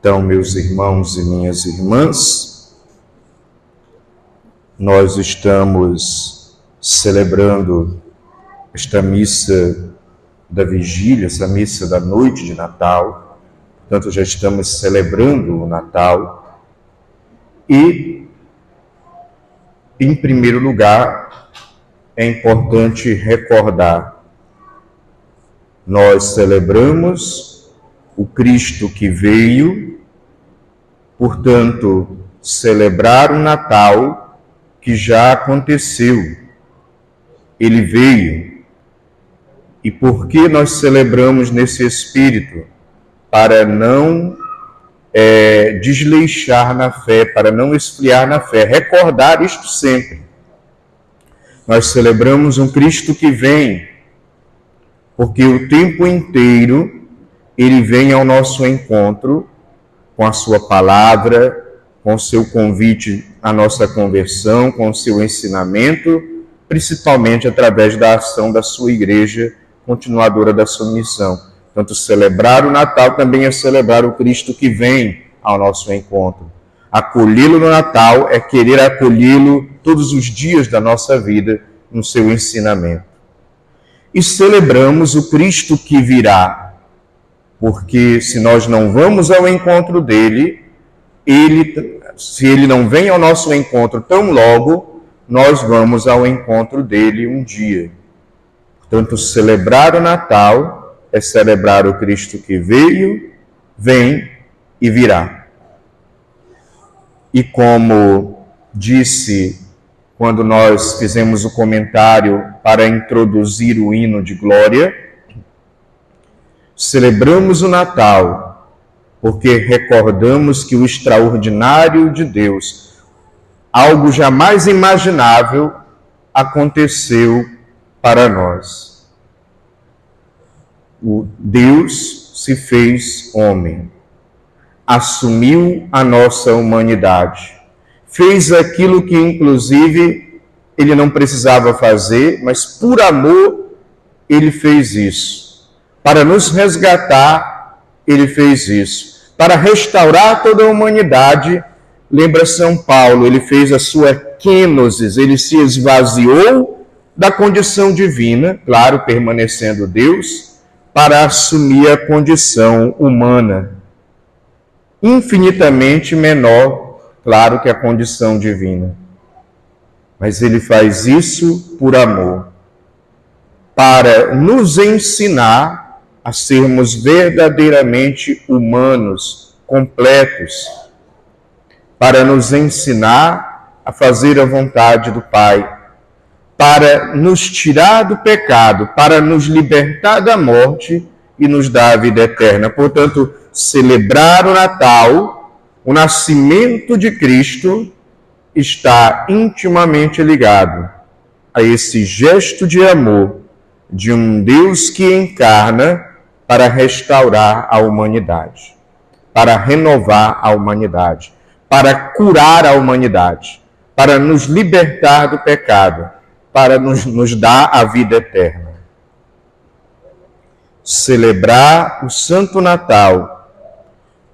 Então, meus irmãos e minhas irmãs, nós estamos celebrando esta missa da vigília, essa missa da noite de Natal. Portanto, já estamos celebrando o Natal. E, em primeiro lugar, é importante recordar: nós celebramos o Cristo que veio, portanto, celebrar o Natal que já aconteceu. Ele veio. E por que nós celebramos nesse espírito? Para não é, desleixar na fé, para não esfriar na fé, recordar isto sempre. Nós celebramos um Cristo que vem, porque o tempo inteiro ele vem ao nosso encontro com a sua palavra, com o seu convite à nossa conversão, com o seu ensinamento, principalmente através da ação da sua igreja, continuadora da sua missão. Tanto celebrar o Natal também é celebrar o Cristo que vem ao nosso encontro. Acolhê-lo no Natal é querer acolhê-lo todos os dias da nossa vida no seu ensinamento. E celebramos o Cristo que virá, porque se nós não vamos ao encontro dele, ele, se ele não vem ao nosso encontro tão logo, nós vamos ao encontro dele um dia. Portanto, celebrar o Natal é celebrar o Cristo que veio, vem e virá. E como disse quando nós fizemos o comentário para introduzir o hino de glória, Celebramos o Natal porque recordamos que o extraordinário de Deus, algo jamais imaginável, aconteceu para nós. O Deus se fez homem, assumiu a nossa humanidade, fez aquilo que, inclusive, ele não precisava fazer, mas por amor ele fez isso para nos resgatar, ele fez isso. Para restaurar toda a humanidade, lembra São Paulo, ele fez a sua quênosis, ele se esvaziou da condição divina, claro, permanecendo Deus, para assumir a condição humana, infinitamente menor, claro, que a condição divina. Mas ele faz isso por amor, para nos ensinar a sermos verdadeiramente humanos, completos, para nos ensinar a fazer a vontade do Pai, para nos tirar do pecado, para nos libertar da morte e nos dar a vida eterna. Portanto, celebrar o Natal, o nascimento de Cristo, está intimamente ligado a esse gesto de amor de um Deus que encarna para restaurar a humanidade, para renovar a humanidade, para curar a humanidade, para nos libertar do pecado, para nos, nos dar a vida eterna. Celebrar o Santo Natal,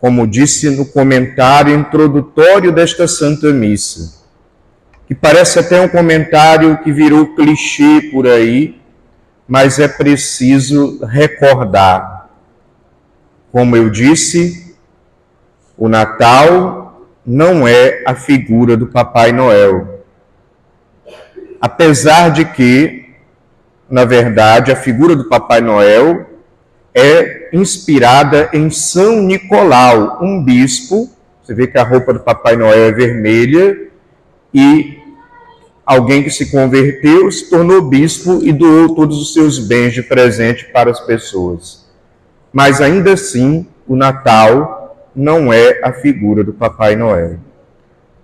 como disse no comentário introdutório desta Santa Missa, que parece até um comentário que virou clichê por aí, mas é preciso recordar. Como eu disse, o Natal não é a figura do Papai Noel. Apesar de que, na verdade, a figura do Papai Noel é inspirada em São Nicolau, um bispo. Você vê que a roupa do Papai Noel é vermelha e alguém que se converteu, se tornou bispo e doou todos os seus bens de presente para as pessoas. Mas ainda assim, o Natal não é a figura do Papai Noel,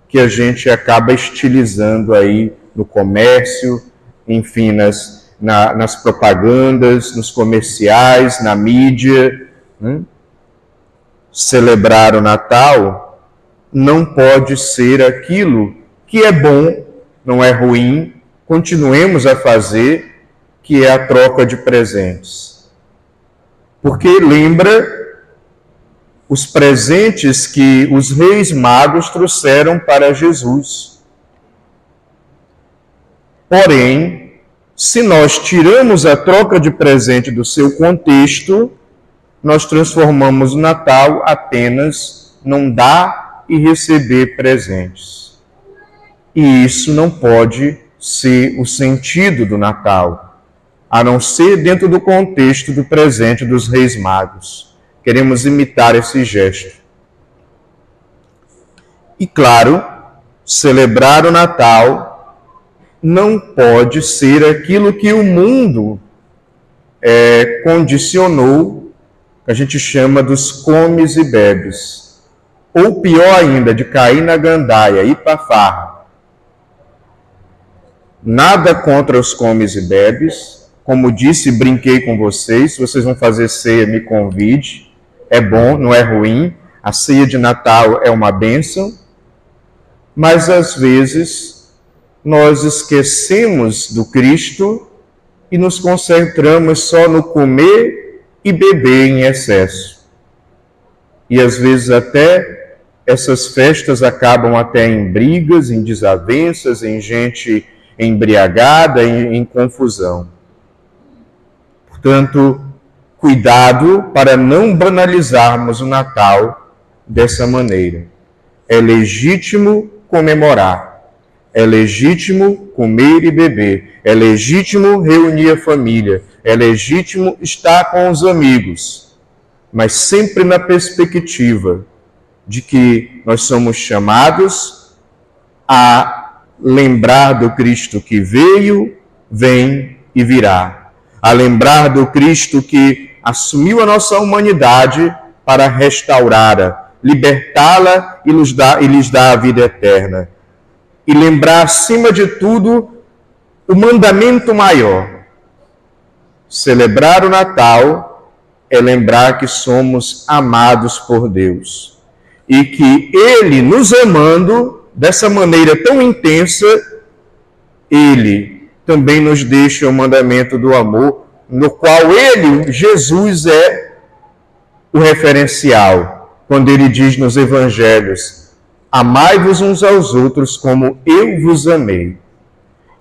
que a gente acaba estilizando aí no comércio, enfim, nas, na, nas propagandas, nos comerciais, na mídia. Né? Celebrar o Natal não pode ser aquilo que é bom não é ruim, continuemos a fazer, que é a troca de presentes. Porque lembra os presentes que os reis magos trouxeram para Jesus. Porém, se nós tiramos a troca de presente do seu contexto, nós transformamos o Natal apenas num dar e receber presentes. E isso não pode ser o sentido do Natal, a não ser dentro do contexto do presente dos Reis Magos. Queremos imitar esse gesto. E claro, celebrar o Natal não pode ser aquilo que o mundo é, condicionou, que a gente chama dos comes e bebes. Ou pior ainda, de cair na gandaia, ir para farra. Nada contra os comes e bebes. Como disse, brinquei com vocês. Se vocês vão fazer ceia, me convide é bom, não é ruim. A ceia de Natal é uma bênção, mas às vezes nós esquecemos do Cristo e nos concentramos só no comer e beber em excesso. E às vezes até essas festas acabam até em brigas, em desavenças, em gente embriagada, em, em confusão. Portanto, Cuidado para não banalizarmos o Natal dessa maneira. É legítimo comemorar, é legítimo comer e beber, é legítimo reunir a família, é legítimo estar com os amigos, mas sempre na perspectiva de que nós somos chamados a lembrar do Cristo que veio, vem e virá, a lembrar do Cristo que assumiu a nossa humanidade para restaurá-la, libertá-la e, dar, e lhes dar a vida eterna. E lembrar, acima de tudo, o mandamento maior. Celebrar o Natal é lembrar que somos amados por Deus e que Ele, nos amando dessa maneira tão intensa, Ele também nos deixa o mandamento do amor no qual ele, Jesus, é o referencial, quando ele diz nos evangelhos: Amai-vos uns aos outros como eu vos amei.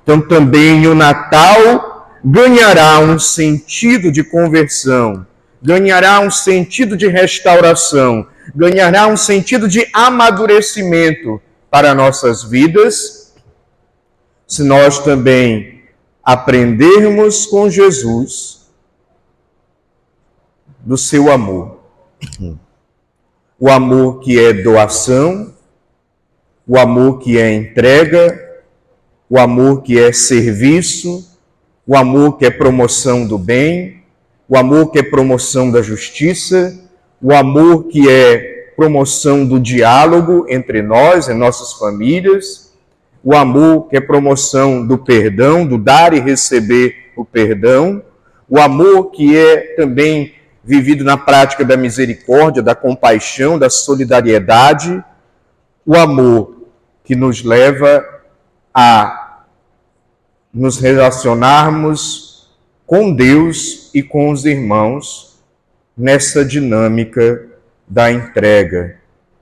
Então também o Natal ganhará um sentido de conversão, ganhará um sentido de restauração, ganhará um sentido de amadurecimento para nossas vidas, se nós também aprendermos com Jesus do seu amor. O amor que é doação, o amor que é entrega, o amor que é serviço, o amor que é promoção do bem, o amor que é promoção da justiça, o amor que é promoção do diálogo entre nós e nossas famílias o amor que é promoção do perdão, do dar e receber o perdão, o amor que é também vivido na prática da misericórdia, da compaixão, da solidariedade, o amor que nos leva a nos relacionarmos com Deus e com os irmãos nessa dinâmica da entrega,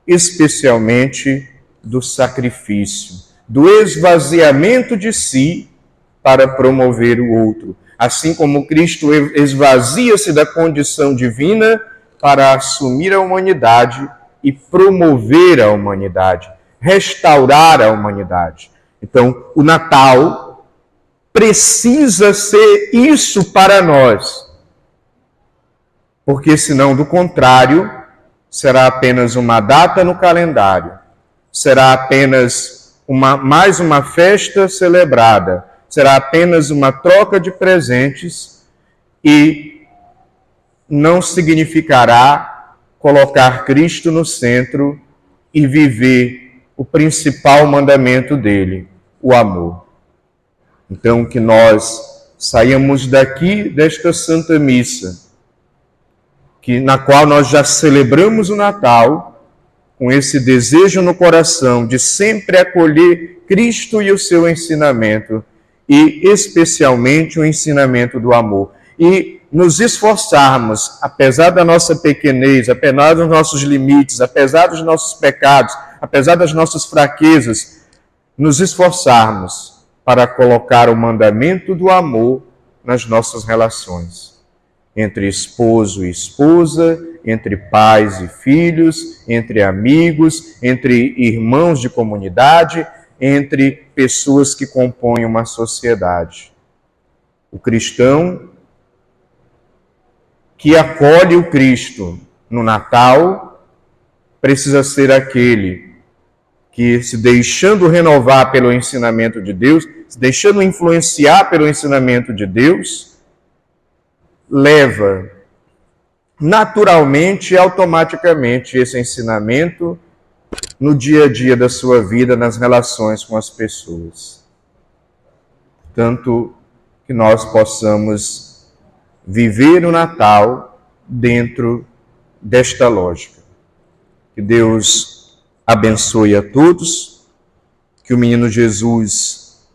especialmente do sacrifício do esvaziamento de si para promover o outro. Assim como Cristo esvazia-se da condição divina para assumir a humanidade e promover a humanidade, restaurar a humanidade. Então, o Natal precisa ser isso para nós. Porque senão, do contrário, será apenas uma data no calendário, será apenas uma, mais uma festa celebrada, será apenas uma troca de presentes e não significará colocar Cristo no centro e viver o principal mandamento dele, o amor. Então, que nós saímos daqui desta Santa Missa, que, na qual nós já celebramos o Natal, com esse desejo no coração de sempre acolher Cristo e o seu ensinamento, e especialmente o ensinamento do amor. E nos esforçarmos, apesar da nossa pequenez, apesar dos nossos limites, apesar dos nossos pecados, apesar das nossas fraquezas, nos esforçarmos para colocar o mandamento do amor nas nossas relações entre esposo e esposa, entre pais e filhos, entre amigos, entre irmãos de comunidade, entre pessoas que compõem uma sociedade. O cristão que acolhe o Cristo no Natal precisa ser aquele que, se deixando renovar pelo ensinamento de Deus, se deixando influenciar pelo ensinamento de Deus, leva naturalmente e automaticamente esse ensinamento no dia a dia da sua vida, nas relações com as pessoas. Tanto que nós possamos viver o Natal dentro desta lógica. Que Deus abençoe a todos, que o menino Jesus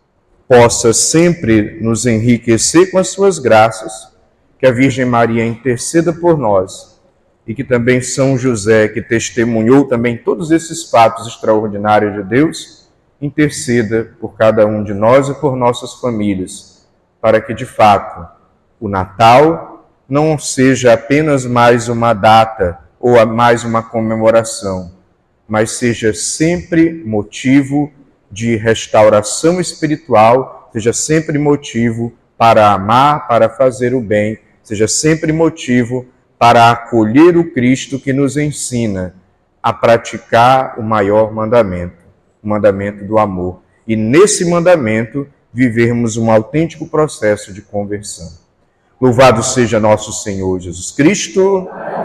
possa sempre nos enriquecer com as suas graças que a Virgem Maria interceda por nós e que também São José, que testemunhou também todos esses fatos extraordinários de Deus, interceda por cada um de nós e por nossas famílias, para que de fato o Natal não seja apenas mais uma data ou mais uma comemoração, mas seja sempre motivo de restauração espiritual, seja sempre motivo para amar, para fazer o bem seja sempre motivo para acolher o Cristo que nos ensina a praticar o maior mandamento, o mandamento do amor. E nesse mandamento vivermos um autêntico processo de conversão. Louvado seja nosso Senhor Jesus Cristo.